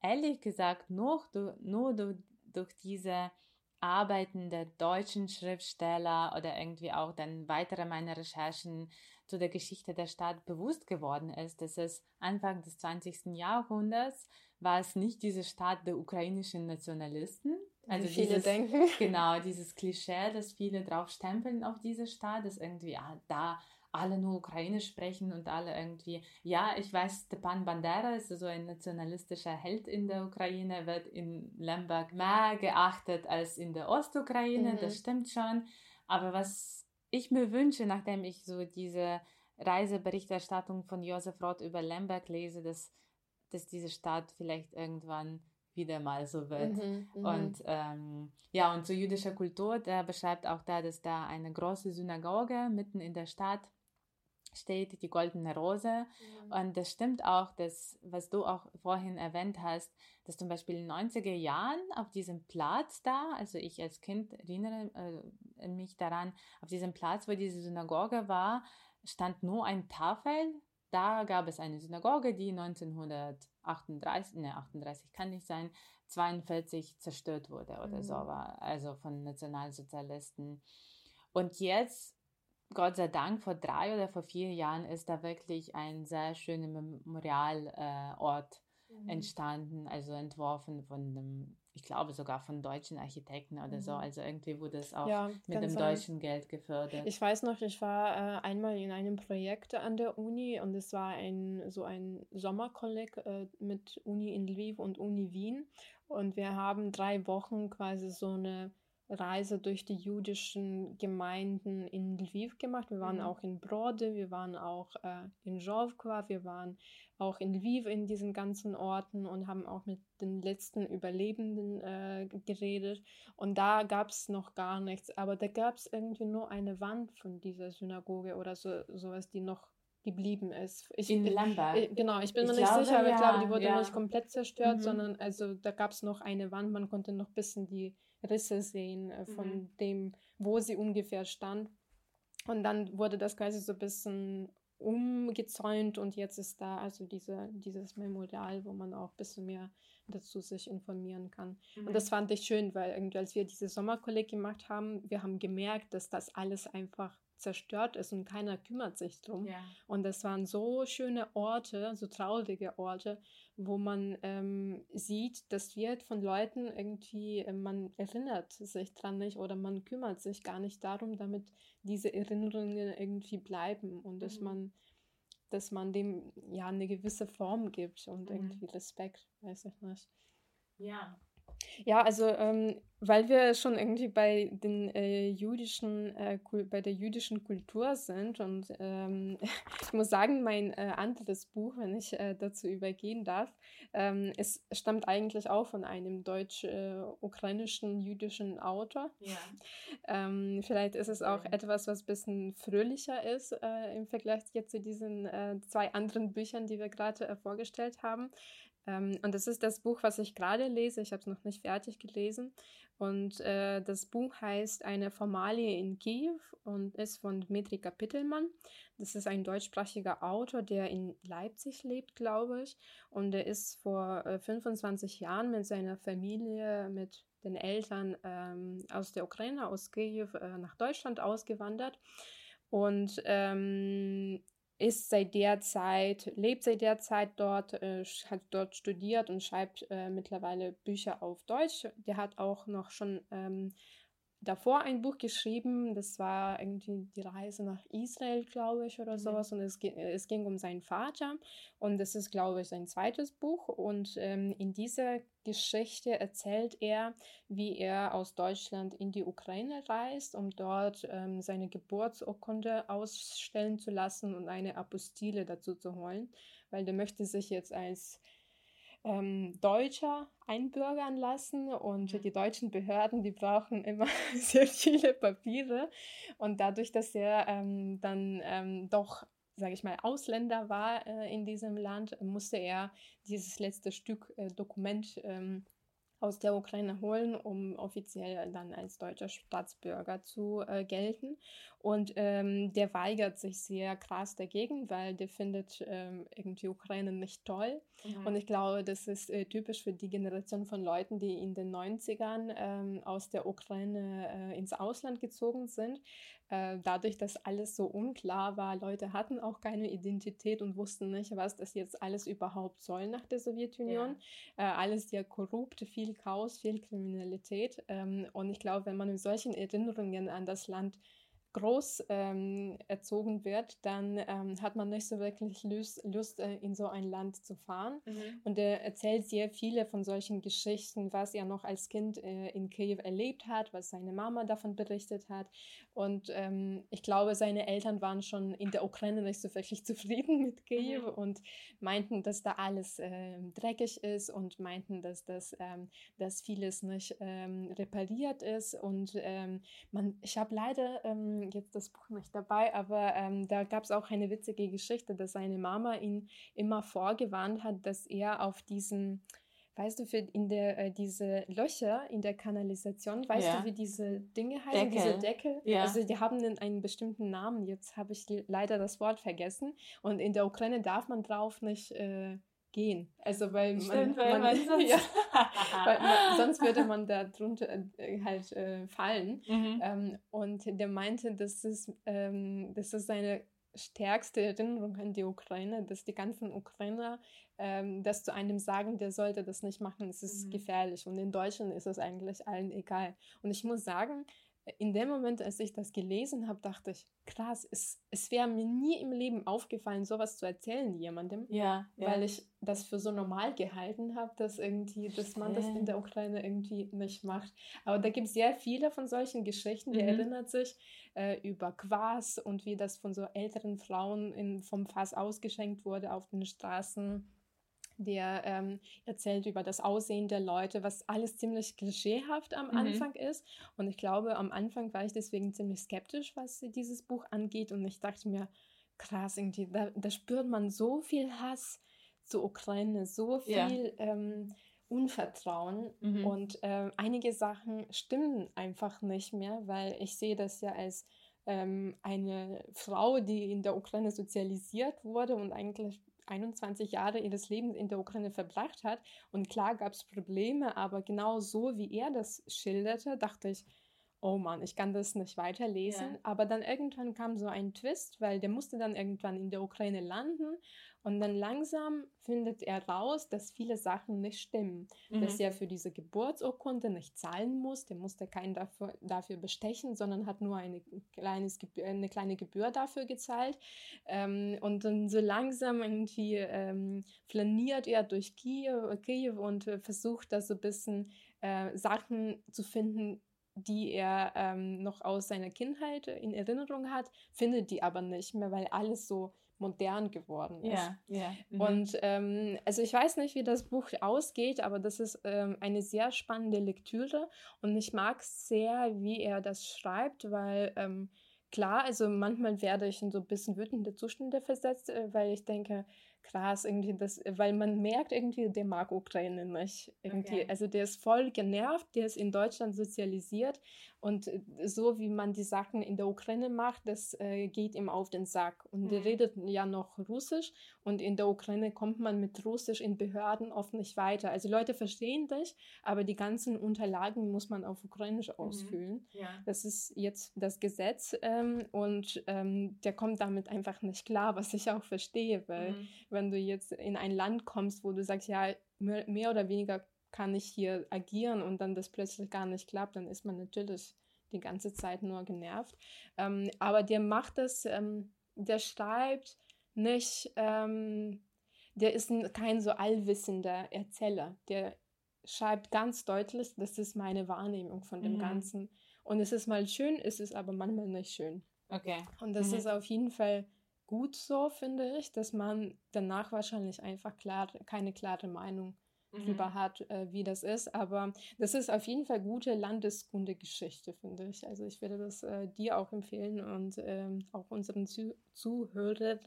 ehrlich gesagt nur, nur durch, durch diese Arbeiten der deutschen Schriftsteller oder irgendwie auch dann weitere meiner Recherchen zu der Geschichte der Stadt bewusst geworden ist, dass es Anfang des 20. Jahrhunderts war es nicht diese Stadt der ukrainischen Nationalisten. Also Wie viele dieses, denken. Genau, dieses Klischee, dass viele drauf stempeln auf diese Stadt, dass irgendwie ah, da alle nur Ukrainisch sprechen und alle irgendwie, ja, ich weiß, Stepan Bandera ist so ein nationalistischer Held in der Ukraine, wird in Lemberg mehr geachtet als in der Ostukraine, mhm. das stimmt schon. Aber was ich mir wünsche, nachdem ich so diese Reiseberichterstattung von Josef Roth über Lemberg lese, dass, dass diese Stadt vielleicht irgendwann wieder mal so wird. Mhm, mhm, und ähm, ja, und zur jüdischer Kultur, der beschreibt auch da, dass da eine große Synagoge mitten in der Stadt steht die goldene Rose. Mhm. Und das stimmt auch, dass, was du auch vorhin erwähnt hast, dass zum Beispiel in den 90er Jahren auf diesem Platz da, also ich als Kind erinnere äh, mich daran, auf diesem Platz, wo diese Synagoge war, stand nur ein Tafel. Da gab es eine Synagoge, die 1938, ne, 38 kann nicht sein, 42 zerstört wurde oder mhm. so war, also von Nationalsozialisten. Und jetzt Gott sei Dank, vor drei oder vor vier Jahren ist da wirklich ein sehr schöner Memorialort äh, mhm. entstanden, also entworfen von einem, ich glaube sogar von deutschen Architekten oder mhm. so. Also irgendwie wurde es auch ja, mit dem deutschen Geld gefördert. Ich weiß noch, ich war äh, einmal in einem Projekt an der Uni und es war ein so ein Sommerkolleg äh, mit Uni in Lviv und Uni Wien und wir haben drei Wochen quasi so eine Reise durch die jüdischen Gemeinden in Lviv gemacht. Wir waren mhm. auch in Brode, wir waren auch äh, in Jovkva, wir waren auch in Lviv in diesen ganzen Orten und haben auch mit den letzten Überlebenden äh, geredet. Und da gab es noch gar nichts, aber da gab es irgendwie nur eine Wand von dieser Synagoge oder so sowas, die noch geblieben ist. Ich, in Lamberg. Ich, genau, ich bin ich mir nicht sicher, aber ja, ich glaube, die wurde ja. nicht komplett zerstört, mhm. sondern also da gab es noch eine Wand, man konnte noch ein bisschen die Risse sehen äh, von mhm. dem, wo sie ungefähr stand. Und dann wurde das quasi so ein bisschen umgezäunt und jetzt ist da also diese, dieses Memorial, wo man auch ein bisschen mehr dazu sich informieren kann. Mhm. Und das fand ich schön, weil irgendwie, als wir diese Sommerkolleg gemacht haben, wir haben gemerkt, dass das alles einfach zerstört ist und keiner kümmert sich drum. Ja. Und das waren so schöne Orte, so traurige Orte, wo man ähm, sieht, das wird von Leuten irgendwie, äh, man erinnert sich dran nicht oder man kümmert sich gar nicht darum, damit diese Erinnerungen irgendwie bleiben und mhm. dass man dass man dem ja eine gewisse Form gibt und mhm. irgendwie Respekt, weiß ich nicht. Ja, ja, also ähm, weil wir schon irgendwie bei den äh, jüdischen, äh, bei der jüdischen Kultur sind und ähm, ich muss sagen, mein äh, anderes Buch, wenn ich äh, dazu übergehen darf, ähm, es stammt eigentlich auch von einem deutsch-ukrainischen jüdischen Autor. Ja. Ähm, vielleicht ist es auch etwas, was ein bisschen fröhlicher ist äh, im Vergleich jetzt zu diesen äh, zwei anderen Büchern, die wir gerade vorgestellt haben. Ähm, und das ist das Buch, was ich gerade lese. Ich habe es noch nicht fertig gelesen. Und äh, das Buch heißt Eine Formalie in Kiew und ist von Dmitri Kapitelmann. Das ist ein deutschsprachiger Autor, der in Leipzig lebt, glaube ich. Und er ist vor äh, 25 Jahren mit seiner Familie, mit den Eltern ähm, aus der Ukraine, aus Kiew, äh, nach Deutschland ausgewandert. Und ähm, ist seit der Zeit, lebt seit der Zeit dort, äh, hat dort studiert und schreibt äh, mittlerweile Bücher auf Deutsch. Der hat auch noch schon ähm, davor ein Buch geschrieben, das war irgendwie die Reise nach Israel, glaube ich, oder mhm. sowas. Und es, es ging um seinen Vater. Und das ist, glaube ich, sein zweites Buch. Und ähm, in dieser Geschichte erzählt er, wie er aus Deutschland in die Ukraine reist, um dort ähm, seine Geburtsurkunde ausstellen zu lassen und eine Apostille dazu zu holen, weil der möchte sich jetzt als ähm, Deutscher einbürgern lassen und mhm. die deutschen Behörden, die brauchen immer sehr viele Papiere und dadurch, dass er ähm, dann ähm, doch sage ich mal, Ausländer war äh, in diesem Land, musste er dieses letzte Stück äh, Dokument ähm, aus der Ukraine holen, um offiziell dann als deutscher Staatsbürger zu äh, gelten. Und ähm, der weigert sich sehr krass dagegen, weil der findet ähm, irgendwie Ukraine nicht toll. Mhm. Und ich glaube, das ist äh, typisch für die Generation von Leuten, die in den 90ern ähm, aus der Ukraine äh, ins Ausland gezogen sind. Äh, dadurch, dass alles so unklar war, Leute hatten auch keine Identität und wussten nicht, was das jetzt alles überhaupt soll nach der Sowjetunion. Ja. Äh, alles sehr korrupt, viel Chaos, viel Kriminalität. Ähm, und ich glaube, wenn man mit solchen Erinnerungen an das Land groß ähm, erzogen wird, dann ähm, hat man nicht so wirklich Lust, Lust äh, in so ein Land zu fahren. Mhm. Und er erzählt sehr viele von solchen Geschichten, was er noch als Kind äh, in Kiew erlebt hat, was seine Mama davon berichtet hat. Und ähm, ich glaube, seine Eltern waren schon in der Ukraine nicht so wirklich zufrieden mit Kiew mhm. und meinten, dass da alles äh, dreckig ist und meinten, dass das ähm, dass vieles nicht ähm, repariert ist. Und ähm, man, ich habe leider jetzt das Buch nicht dabei, aber ähm, da gab es auch eine witzige Geschichte, dass seine Mama ihn immer vorgewarnt hat, dass er auf diesen, weißt du, für in der äh, diese Löcher in der Kanalisation, weißt ja. du, wie diese Dinge heißen, Deckel. diese Deckel? Ja. Also die haben einen, einen bestimmten Namen. Jetzt habe ich leider das Wort vergessen. Und in der Ukraine darf man drauf nicht äh, gehen. Also weil man, Stimmt, weil man, man sonst, ja, weil man, sonst würde man da drunter äh, halt äh, fallen. Mhm. Ähm, und der meinte, dass es, ähm, das ist seine stärkste Erinnerung an die Ukraine, dass die ganzen Ukrainer ähm, das zu einem sagen, der sollte das nicht machen, es ist mhm. gefährlich. Und in Deutschland ist es eigentlich allen egal. Und ich muss sagen, in dem Moment, als ich das gelesen habe, dachte ich, krass, es, es wäre mir nie im Leben aufgefallen, sowas zu erzählen jemandem, ja, weil ja. ich das für so normal gehalten habe, dass irgendwie, dass man das in der Ukraine irgendwie nicht macht. Aber da gibt es sehr viele von solchen Geschichten, die mhm. erinnert sich äh, über Quas und wie das von so älteren Frauen in, vom Fass ausgeschenkt wurde auf den Straßen der ähm, erzählt über das Aussehen der Leute, was alles ziemlich klischeehaft am mhm. Anfang ist. Und ich glaube, am Anfang war ich deswegen ziemlich skeptisch, was dieses Buch angeht. Und ich dachte mir, krass, irgendwie, da, da spürt man so viel Hass zur Ukraine, so viel ja. ähm, Unvertrauen. Mhm. Und äh, einige Sachen stimmen einfach nicht mehr, weil ich sehe das ja als ähm, eine Frau, die in der Ukraine sozialisiert wurde und eigentlich 21 Jahre ihres Lebens in der Ukraine verbracht hat. Und klar gab es Probleme, aber genau so, wie er das schilderte, dachte ich, oh Mann, ich kann das nicht weiterlesen. Ja. Aber dann irgendwann kam so ein Twist, weil der musste dann irgendwann in der Ukraine landen und dann langsam findet er raus, dass viele Sachen nicht stimmen. Mhm. Dass er für diese Geburtsurkunde nicht zahlen muss, der musste keinen dafür, dafür bestechen, sondern hat nur eine, kleines, eine kleine Gebühr dafür gezahlt. Ähm, und dann so langsam irgendwie ähm, flaniert er durch Kiew, Kiew und äh, versucht da so ein bisschen äh, Sachen zu finden, die er ähm, noch aus seiner Kindheit in Erinnerung hat, findet die aber nicht mehr, weil alles so modern geworden ist. Ja, ja. Mhm. Und ähm, also ich weiß nicht, wie das Buch ausgeht, aber das ist ähm, eine sehr spannende Lektüre und ich mag sehr, wie er das schreibt, weil ähm, klar, also manchmal werde ich in so ein bisschen wütende Zustände versetzt, äh, weil ich denke, krass, irgendwie das, weil man merkt irgendwie, der mag Ukraine nicht. Irgendwie. Okay. Also der ist voll genervt, der ist in Deutschland sozialisiert und äh, so wie man die Sachen in der Ukraine macht, das äh, geht ihm auf den Sack. Und mhm. der redet ja noch Russisch und in der Ukraine kommt man mit Russisch in Behörden oft nicht weiter. Also Leute verstehen dich, aber die ganzen Unterlagen muss man auf Ukrainisch mhm. ausfüllen. Ja. Das ist jetzt das Gesetz ähm, und ähm, der kommt damit einfach nicht klar, was ich auch verstehe, weil mhm wenn du jetzt in ein Land kommst, wo du sagst, ja, mehr, oder weniger kann ich hier agieren und dann das plötzlich gar nicht klappt, dann ist man natürlich die ganze Zeit nur genervt. Ähm, aber der macht das, ähm, der schreibt nicht, ähm, der ist kein so allwissender Erzähler. Der schreibt ganz deutlich, das ist meine Wahrnehmung von dem mhm. Ganzen. Und es ist mal schön, es ist aber manchmal nicht schön. Okay. Und das mhm. ist auf jeden Fall gut so, finde ich, dass man danach wahrscheinlich einfach klar, keine klare Meinung drüber mhm. hat, äh, wie das ist. Aber das ist auf jeden Fall gute Landeskundegeschichte, finde ich. Also ich würde das äh, dir auch empfehlen und ähm, auch unseren Zu Zuhörern,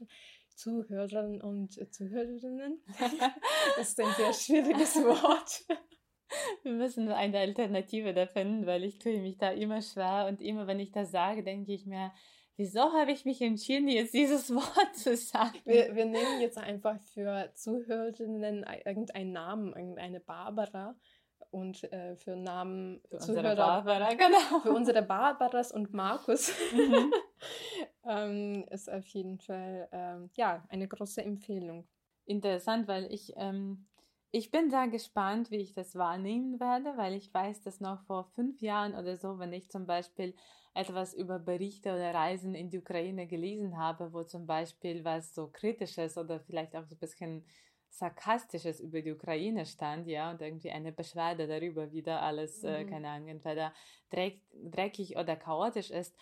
Zuhörern und äh, Zuhörerinnen. das ist ein sehr schwieriges Wort. Wir müssen eine Alternative da finden, weil ich tue mich da immer schwer und immer, wenn ich das sage, denke ich mir, wieso habe ich mich entschieden, jetzt dieses Wort zu sagen? Wir, wir nehmen jetzt einfach für Zuhörerinnen irgendeinen Namen, irgendeine Barbara und äh, für Namen für Zuhörer, Barbara, genau. für unsere Barbaras und Markus mhm. ähm, ist auf jeden Fall ähm, ja eine große Empfehlung. Interessant, weil ich ähm, ich bin sehr gespannt, wie ich das wahrnehmen werde, weil ich weiß, dass noch vor fünf Jahren oder so, wenn ich zum Beispiel etwas über Berichte oder Reisen in die Ukraine gelesen habe, wo zum Beispiel was so Kritisches oder vielleicht auch so ein bisschen Sarkastisches über die Ukraine stand, ja, und irgendwie eine Beschwerde darüber, wie da alles, äh, mhm. äh, keine Ahnung, entweder dreck, dreckig oder chaotisch ist.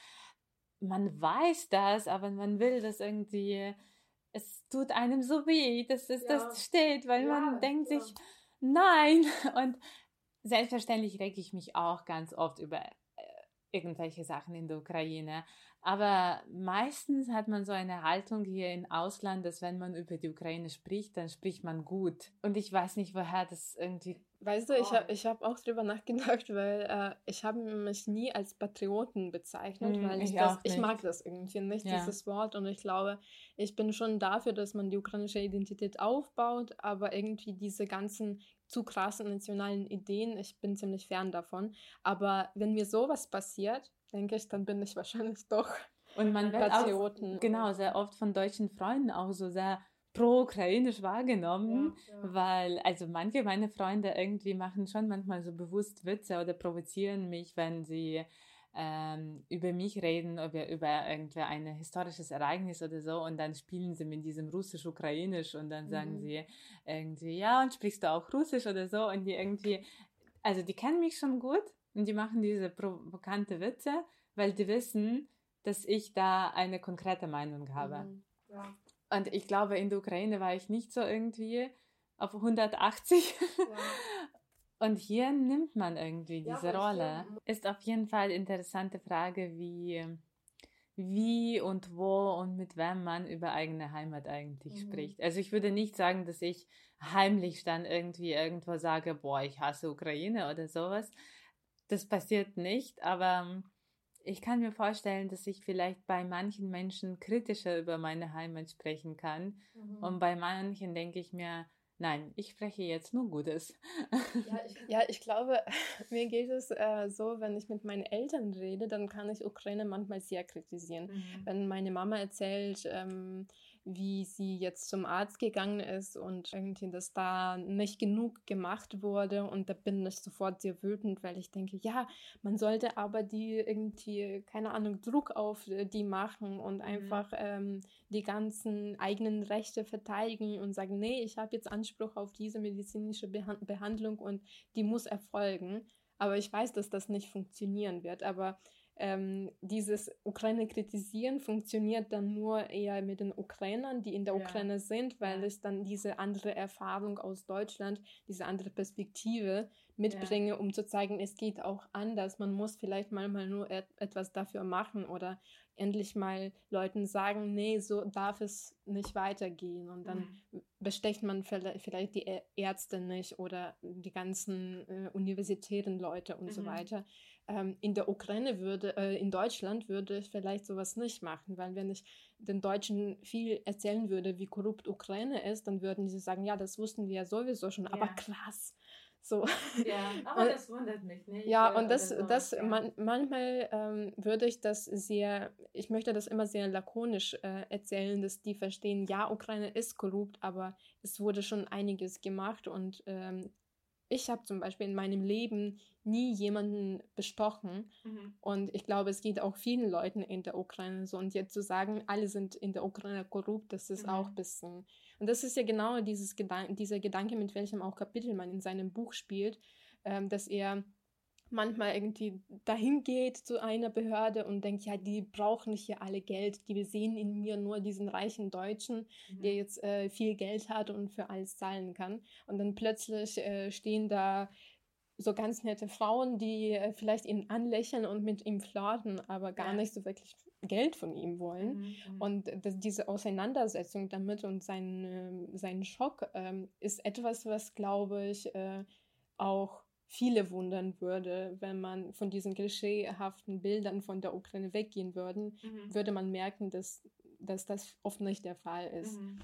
Man weiß das, aber man will das irgendwie, es tut einem so weh, dass es ja. das steht, weil ja, man denkt ja. sich, nein. Und selbstverständlich reg ich mich auch ganz oft über irgendwelche Sachen in der Ukraine. Aber meistens hat man so eine Haltung hier im Ausland, dass wenn man über die Ukraine spricht, dann spricht man gut. Und ich weiß nicht, woher das irgendwie. Weißt du, ich habe ich hab auch drüber nachgedacht, weil äh, ich habe mich nie als Patrioten bezeichnet, mm, weil ich, ich, das, ich mag das irgendwie nicht, ja. dieses Wort. Und ich glaube, ich bin schon dafür, dass man die ukrainische Identität aufbaut, aber irgendwie diese ganzen zu krassen nationalen Ideen. Ich bin ziemlich fern davon. Aber wenn mir sowas passiert, denke ich, dann bin ich wahrscheinlich doch. Und man wird Patrioten. Auch, genau, sehr oft von deutschen Freunden auch so sehr pro-ukrainisch wahrgenommen, ja, ja. weil also manche meiner Freunde irgendwie machen schon manchmal so bewusst Witze oder provozieren mich, wenn sie ähm, über mich reden, über, über irgendwie ein historisches Ereignis oder so und dann spielen sie mit diesem Russisch-Ukrainisch und dann sagen mhm. sie irgendwie, ja, und sprichst du auch Russisch oder so und die irgendwie, also die kennen mich schon gut und die machen diese provokante Witze, weil die wissen, dass ich da eine konkrete Meinung habe. Mhm. Ja. Und ich glaube, in der Ukraine war ich nicht so irgendwie auf 180. Ja. Und hier nimmt man irgendwie diese ja, Rolle. Ist auf jeden Fall interessante Frage, wie, wie und wo und mit wem man über eigene Heimat eigentlich mhm. spricht. Also ich würde nicht sagen, dass ich heimlich dann irgendwie irgendwo sage, boah, ich hasse Ukraine oder sowas. Das passiert nicht, aber ich kann mir vorstellen, dass ich vielleicht bei manchen Menschen kritischer über meine Heimat sprechen kann. Mhm. Und bei manchen denke ich mir, Nein, ich spreche jetzt nur Gutes. Ja, ich, ja, ich glaube, mir geht es äh, so, wenn ich mit meinen Eltern rede, dann kann ich Ukraine manchmal sehr kritisieren. Mhm. Wenn meine Mama erzählt, ähm, wie sie jetzt zum Arzt gegangen ist und irgendwie, dass da nicht genug gemacht wurde. Und da bin ich sofort sehr wütend, weil ich denke, ja, man sollte aber die irgendwie, keine Ahnung, Druck auf die machen und mhm. einfach ähm, die ganzen eigenen Rechte verteidigen und sagen, nee, ich habe jetzt Anspruch auf diese medizinische Behand Behandlung und die muss erfolgen. Aber ich weiß, dass das nicht funktionieren wird. Aber ähm, dieses Ukraine kritisieren funktioniert dann nur eher mit den Ukrainern, die in der ja. Ukraine sind, weil ich dann diese andere Erfahrung aus Deutschland, diese andere Perspektive mitbringe, ja. um zu zeigen, es geht auch anders. Man muss vielleicht manchmal nur et etwas dafür machen oder endlich mal Leuten sagen, nee, so darf es nicht weitergehen. Und dann mhm. bestecht man vielleicht die Ärzte nicht oder die ganzen äh, universitären Leute und mhm. so weiter. Ähm, in der Ukraine würde, äh, in Deutschland würde ich vielleicht sowas nicht machen, weil wenn ich den Deutschen viel erzählen würde, wie korrupt Ukraine ist, dann würden sie sagen, ja, das wussten wir ja sowieso schon, ja. aber krass. So. Ja, aber das wundert mich nicht. Ja, und das, so. das ja. Man, manchmal ähm, würde ich das sehr, ich möchte das immer sehr lakonisch äh, erzählen, dass die verstehen, ja, Ukraine ist korrupt, aber es wurde schon einiges gemacht und ähm, ich habe zum Beispiel in meinem Leben nie jemanden bestochen. Mhm. Und ich glaube, es geht auch vielen Leuten in der Ukraine so. Und jetzt zu sagen, alle sind in der Ukraine korrupt, das ist mhm. auch ein bisschen. Und das ist ja genau dieses Gedan dieser Gedanke, mit welchem auch Kapitel man in seinem Buch spielt, ähm, dass er manchmal irgendwie dahin geht zu einer Behörde und denkt, ja, die brauchen hier alle Geld, die sehen in mir nur diesen reichen Deutschen, mhm. der jetzt äh, viel Geld hat und für alles zahlen kann. Und dann plötzlich äh, stehen da so ganz nette Frauen, die äh, vielleicht ihn anlächeln und mit ihm flirten, aber gar ja. nicht so wirklich Geld von ihm wollen. Mhm, mhm. und das, diese Auseinandersetzung damit und sein, äh, sein Schock ähm, ist etwas, was, glaube ich, äh, auch viele wundern würde, wenn man von diesen klischeehaften Bildern von der Ukraine weggehen würden, mhm. würde man merken, dass, dass das oft nicht der Fall ist. Mhm.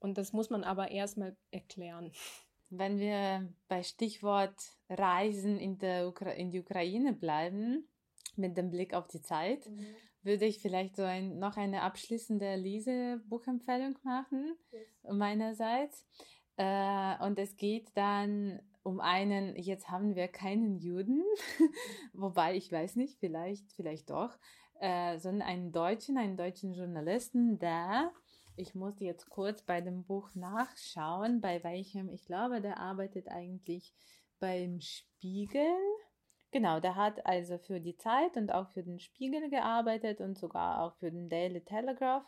Und das muss man aber erstmal erklären. Wenn wir bei Stichwort Reisen in, der Ukra in die Ukraine bleiben, mit dem Blick auf die Zeit, mhm. würde ich vielleicht so ein, noch eine abschließende Lesebuchempfehlung machen, yes. meinerseits. Äh, und es geht dann um einen, jetzt haben wir keinen Juden, wobei ich weiß nicht, vielleicht, vielleicht doch, äh, sondern einen Deutschen, einen deutschen Journalisten, der ich muss jetzt kurz bei dem Buch nachschauen, bei welchem, ich glaube, der arbeitet eigentlich beim Spiegel. Genau, der hat also für die Zeit und auch für den Spiegel gearbeitet und sogar auch für den Daily Telegraph.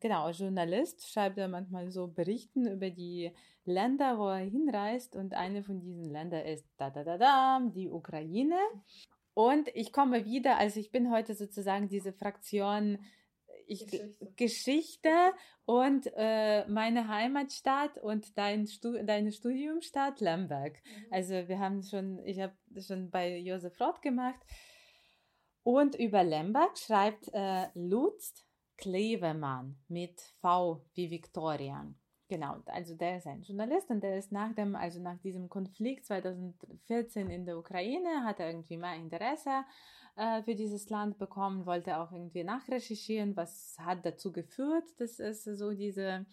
Genau, Journalist schreibt er manchmal so Berichten über die Länder, wo er hinreist und eine von diesen Ländern ist da da da da die Ukraine. Und ich komme wieder, also ich bin heute sozusagen diese Fraktion ich, Geschichte. Geschichte und äh, meine Heimatstadt und dein Stu deine Studiumstadt Lemberg. Mhm. Also wir haben schon, ich habe schon bei Josef Roth gemacht. Und über Lemberg schreibt äh, Lutz Klevemann mit V wie Victoria. Genau, also der ist ein Journalist und der ist nach dem, also nach diesem Konflikt 2014 in der Ukraine, hat er irgendwie mehr Interesse äh, für dieses Land bekommen, wollte auch irgendwie nachrecherchieren, was hat dazu geführt, dass es so diese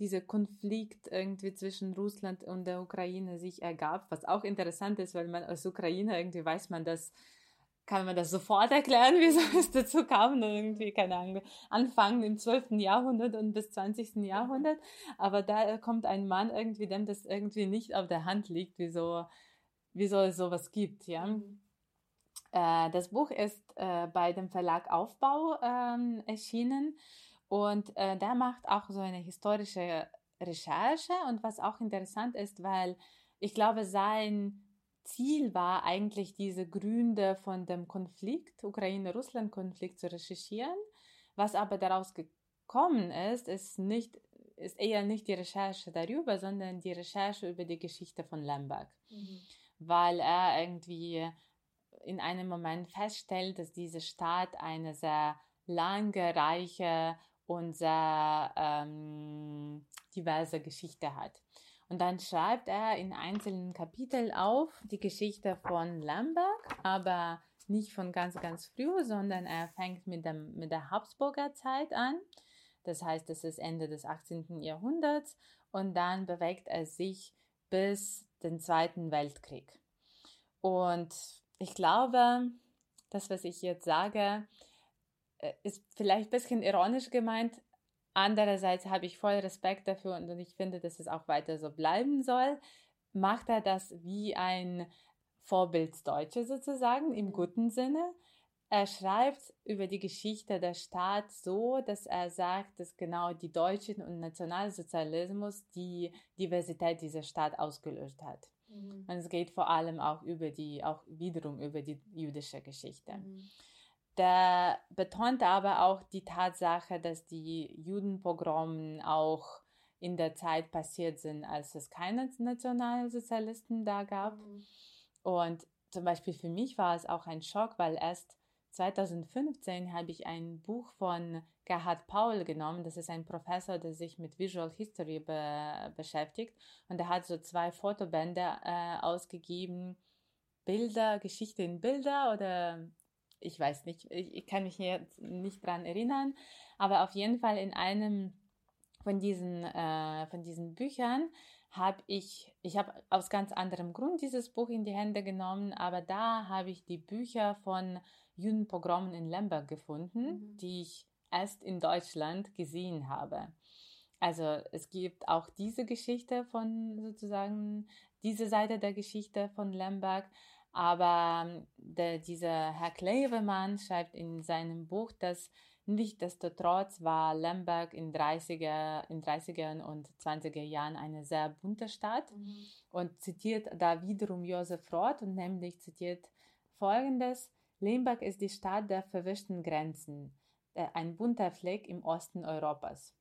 dieser Konflikt irgendwie zwischen Russland und der Ukraine sich ergab, was auch interessant ist, weil man als Ukrainer irgendwie weiß man das, kann man das sofort erklären, wieso es dazu kam, irgendwie, keine Ahnung, anfangen im 12. Jahrhundert und bis 20. Jahrhundert, aber da kommt ein Mann irgendwie, dem das irgendwie nicht auf der Hand liegt, wieso, wieso es sowas gibt, ja. Mhm. Äh, das Buch ist äh, bei dem Verlag Aufbau ähm, erschienen und äh, der macht auch so eine historische Recherche und was auch interessant ist, weil ich glaube, sein Ziel war eigentlich diese Gründe von dem Konflikt, Ukraine-Russland-Konflikt zu recherchieren. Was aber daraus gekommen ist, ist nicht ist eher nicht die Recherche darüber, sondern die Recherche über die Geschichte von Lemberg. Mhm. Weil er irgendwie in einem Moment feststellt, dass diese Stadt eine sehr lange, reiche und sehr ähm, diverse Geschichte hat. Und dann schreibt er in einzelnen Kapiteln auf die Geschichte von Lemberg, aber nicht von ganz, ganz früh, sondern er fängt mit, dem, mit der Habsburger Zeit an. Das heißt, das ist Ende des 18. Jahrhunderts und dann bewegt er sich bis den Zweiten Weltkrieg. Und ich glaube, das, was ich jetzt sage, äh, ist vielleicht ein bisschen ironisch gemeint. Andererseits habe ich voll Respekt dafür und ich finde, dass es auch weiter so bleiben soll. Macht er das wie ein Vorbildsdeutsche sozusagen im guten Sinne? Er schreibt über die Geschichte der Staat so, dass er sagt, dass genau die Deutschen und Nationalsozialismus die Diversität dieser Stadt ausgelöst hat. Mhm. Und es geht vor allem auch über die, auch wiederum über die jüdische Geschichte. Mhm. Der betont aber auch die Tatsache, dass die Judenpogromen auch in der Zeit passiert sind, als es keine Nationalsozialisten da gab. Mhm. Und zum Beispiel für mich war es auch ein Schock, weil erst 2015 habe ich ein Buch von Gerhard Paul genommen. Das ist ein Professor, der sich mit Visual History be beschäftigt. Und er hat so zwei Fotobände äh, ausgegeben. Bilder, Geschichte in Bilder oder ich weiß nicht, ich, ich kann mich jetzt nicht dran erinnern. Aber auf jeden Fall in einem von diesen, äh, von diesen Büchern habe ich, ich habe aus ganz anderem Grund dieses Buch in die Hände genommen, aber da habe ich die Bücher von Judenpogromen in Lemberg gefunden, mhm. die ich erst in Deutschland gesehen habe. Also es gibt auch diese Geschichte von sozusagen diese Seite der Geschichte von Lemberg, Aber ähm, der, dieser Herr Klevemann schreibt in seinem Buch, dass Nichtsdestotrotz war Lemberg in 30er, in 30er und 20er Jahren eine sehr bunte Stadt mhm. und zitiert da wiederum Josef Roth und nämlich zitiert folgendes: Lemberg ist die Stadt der verwischten Grenzen, äh, ein bunter Fleck im Osten Europas.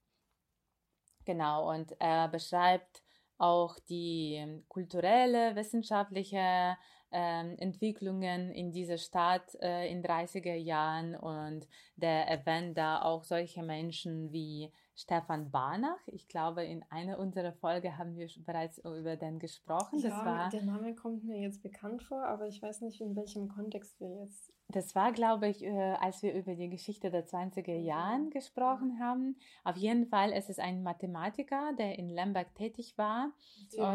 Genau, und er beschreibt auch die kulturelle, wissenschaftliche ähm, Entwicklungen in dieser Stadt äh, in 30er Jahren und der erwähnt da auch solche Menschen wie Stefan Barnach. Ich glaube, in einer unserer Folgen haben wir bereits über den gesprochen. Ja, war, der Name kommt mir jetzt bekannt vor, aber ich weiß nicht, in welchem Kontext wir jetzt. Das war, glaube ich, äh, als wir über die Geschichte der 20er Jahren gesprochen haben. Auf jeden Fall ist es ein Mathematiker, der in Lemberg tätig war.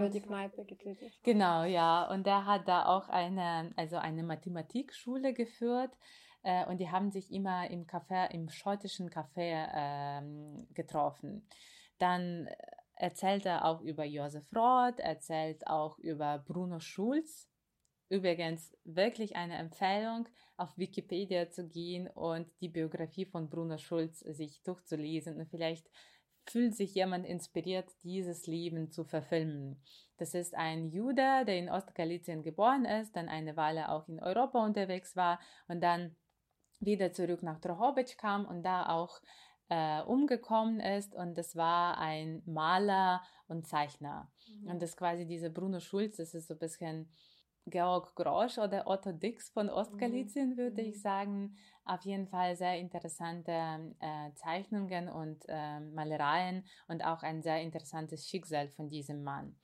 Über die Kneipe getätigt. Genau, ja. Und der hat da auch eine, also eine Mathematikschule geführt äh, und die haben sich immer im Café, im schottischen Café ähm, getroffen. Dann erzählt er auch über Josef Roth, erzählt auch über Bruno Schulz. Übrigens wirklich eine Empfehlung, auf Wikipedia zu gehen und die Biografie von Bruno Schulz sich durchzulesen. Und vielleicht fühlt sich jemand inspiriert, dieses Leben zu verfilmen. Das ist ein Jude, der in Ostgalizien geboren ist, dann eine Weile auch in Europa unterwegs war und dann wieder zurück nach Drohobic kam und da auch äh, umgekommen ist und das war ein Maler und Zeichner. Mhm. Und das quasi dieser Bruno Schulz, das ist so ein bisschen Georg Grosch oder Otto Dix von Ostgalizien, mhm. würde ich mhm. sagen. Auf jeden Fall sehr interessante äh, Zeichnungen und äh, Malereien und auch ein sehr interessantes Schicksal von diesem Mann.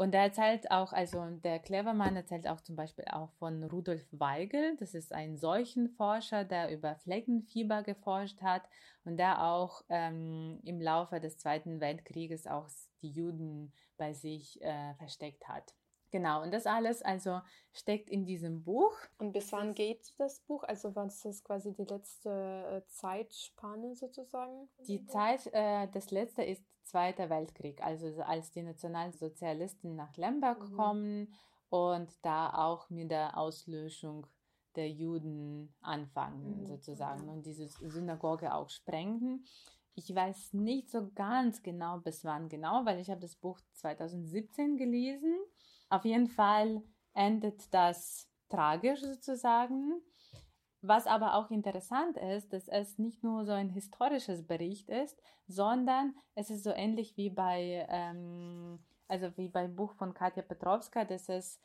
Und er erzählt auch, also der Clevermann erzählt auch zum Beispiel auch von Rudolf Weigel. Das ist ein Seuchenforscher, der über Fleckenfieber geforscht hat und der auch ähm, im Laufe des Zweiten Weltkrieges auch die Juden bei sich äh, versteckt hat. Genau, und das alles also steckt in diesem Buch. Und bis wann geht das Buch? Also was ist quasi die letzte äh, Zeitspanne sozusagen? Die Zeit, äh, das letzte ist Zweiter Weltkrieg, also als die Nationalsozialisten nach Lemberg mhm. kommen und da auch mit der Auslöschung der Juden anfangen, mhm. sozusagen, und diese Synagoge auch sprengen. Ich weiß nicht so ganz genau, bis wann genau, weil ich habe das Buch 2017 gelesen. Auf jeden Fall endet das tragisch sozusagen. Was aber auch interessant ist, dass es nicht nur so ein historisches Bericht ist, sondern es ist so ähnlich wie bei, ähm, also wie beim Buch von Katja Petrovska, dass es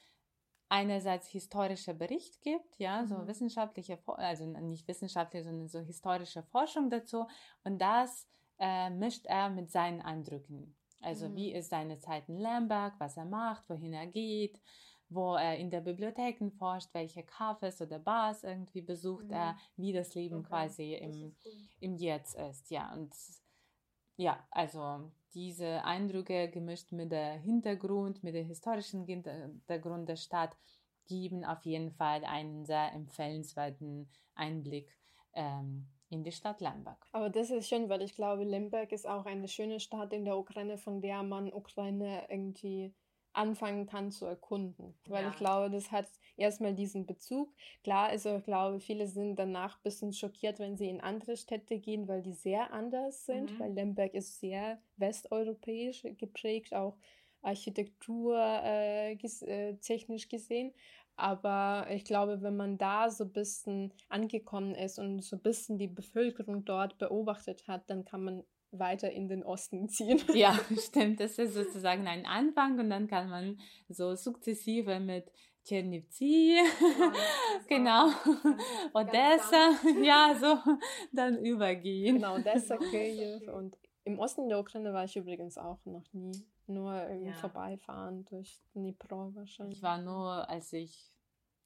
einerseits historischer Bericht gibt, ja, so mhm. wissenschaftliche, also nicht wissenschaftliche, sondern so historische Forschung dazu und das äh, mischt er mit seinen Eindrücken. Also mhm. wie ist seine Zeit in Lemberg, was er macht, wohin er geht, wo er in der Bibliotheken forscht, welche Cafés oder Bars irgendwie besucht mhm. er, wie das Leben okay. quasi im, cool. im Jetzt ist. Ja, und ja, also diese Eindrücke gemischt mit dem Hintergrund, mit dem historischen Hintergrund der Stadt, geben auf jeden Fall einen sehr empfehlenswerten Einblick ähm, in die Stadt Lemberg. Aber das ist schön, weil ich glaube, Lemberg ist auch eine schöne Stadt in der Ukraine, von der man Ukraine irgendwie anfangen kann zu erkunden. Weil ja. ich glaube, das hat erstmal diesen Bezug. Klar, also ich glaube, viele sind danach ein bisschen schockiert, wenn sie in andere Städte gehen, weil die sehr anders sind, mhm. weil Lemberg ist sehr westeuropäisch geprägt, auch Architektur äh, ges äh, technisch gesehen. Aber ich glaube, wenn man da so ein bisschen angekommen ist und so ein bisschen die Bevölkerung dort beobachtet hat, dann kann man weiter in den Osten ziehen. Ja, stimmt. Das ist sozusagen ein Anfang und dann kann man so sukzessive mit Tschernivtsi, ja, genau, Odessa, ja, so dann übergehen. Genau, Odessa, Kiew und im Osten der Ukraine war ich übrigens auch noch nie. Nur im ja. Vorbeifahren durch Dnipro wahrscheinlich. Ich war nur, als ich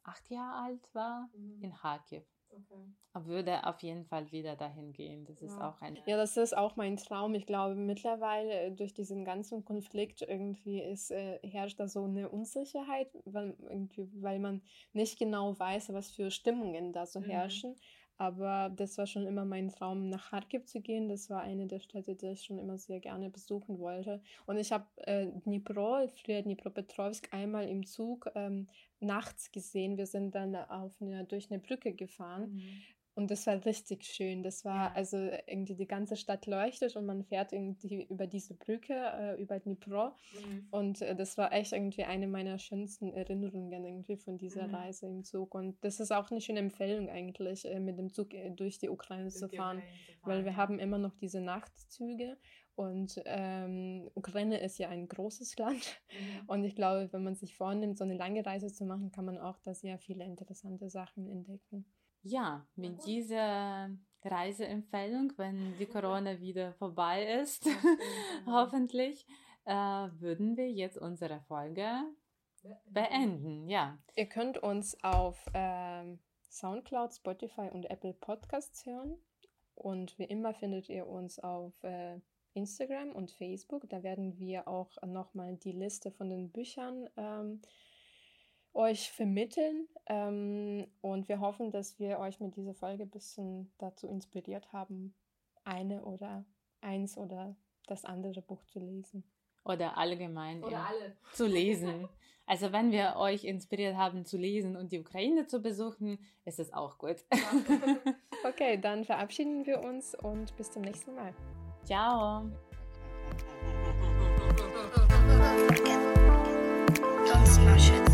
acht Jahre alt war, mhm. in Kharkiv. Okay. Aber würde auf jeden Fall wieder dahin gehen. Das ist ja. auch ein. Ja, das ist auch mein Traum. Ich glaube, mittlerweile äh, durch diesen ganzen Konflikt irgendwie ist, äh, herrscht da so eine Unsicherheit, weil, irgendwie, weil man nicht genau weiß, was für Stimmungen da so mhm. herrschen. Aber das war schon immer mein Traum, nach Kharkiv zu gehen. Das war eine der Städte, die ich schon immer sehr gerne besuchen wollte. Und ich habe äh, Dnipro, früher Dnipropetrovsk, einmal im Zug ähm, nachts gesehen. Wir sind dann auf eine, durch eine Brücke gefahren. Mhm. Und das war richtig schön. Das war also irgendwie die ganze Stadt leuchtet und man fährt irgendwie über diese Brücke, äh, über Dnipro. Mhm. Und äh, das war echt irgendwie eine meiner schönsten Erinnerungen irgendwie von dieser mhm. Reise im Zug. Und das ist auch eine schöne Empfehlung eigentlich, äh, mit dem Zug äh, durch die Ukraine zu fahren, weil wir haben immer noch diese Nachtzüge. Und ähm, Ukraine ist ja ein großes Land. Mhm. Und ich glaube, wenn man sich vornimmt, so eine lange Reise zu machen, kann man auch da sehr viele interessante Sachen entdecken. Ja, mit dieser Reiseempfehlung, wenn die Corona wieder vorbei ist, hoffentlich, äh, würden wir jetzt unsere Folge beenden. Ja. Ihr könnt uns auf ähm, SoundCloud, Spotify und Apple Podcasts hören. Und wie immer findet ihr uns auf äh, Instagram und Facebook. Da werden wir auch nochmal die Liste von den Büchern ähm, euch vermitteln. Ähm, und wir hoffen, dass wir euch mit dieser Folge ein bisschen dazu inspiriert haben, eine oder eins oder das andere Buch zu lesen. Oder allgemein oder alle. zu lesen. Also wenn wir euch inspiriert haben zu lesen und die Ukraine zu besuchen, ist es auch gut. okay, dann verabschieden wir uns und bis zum nächsten Mal. Ciao. Don't smash it.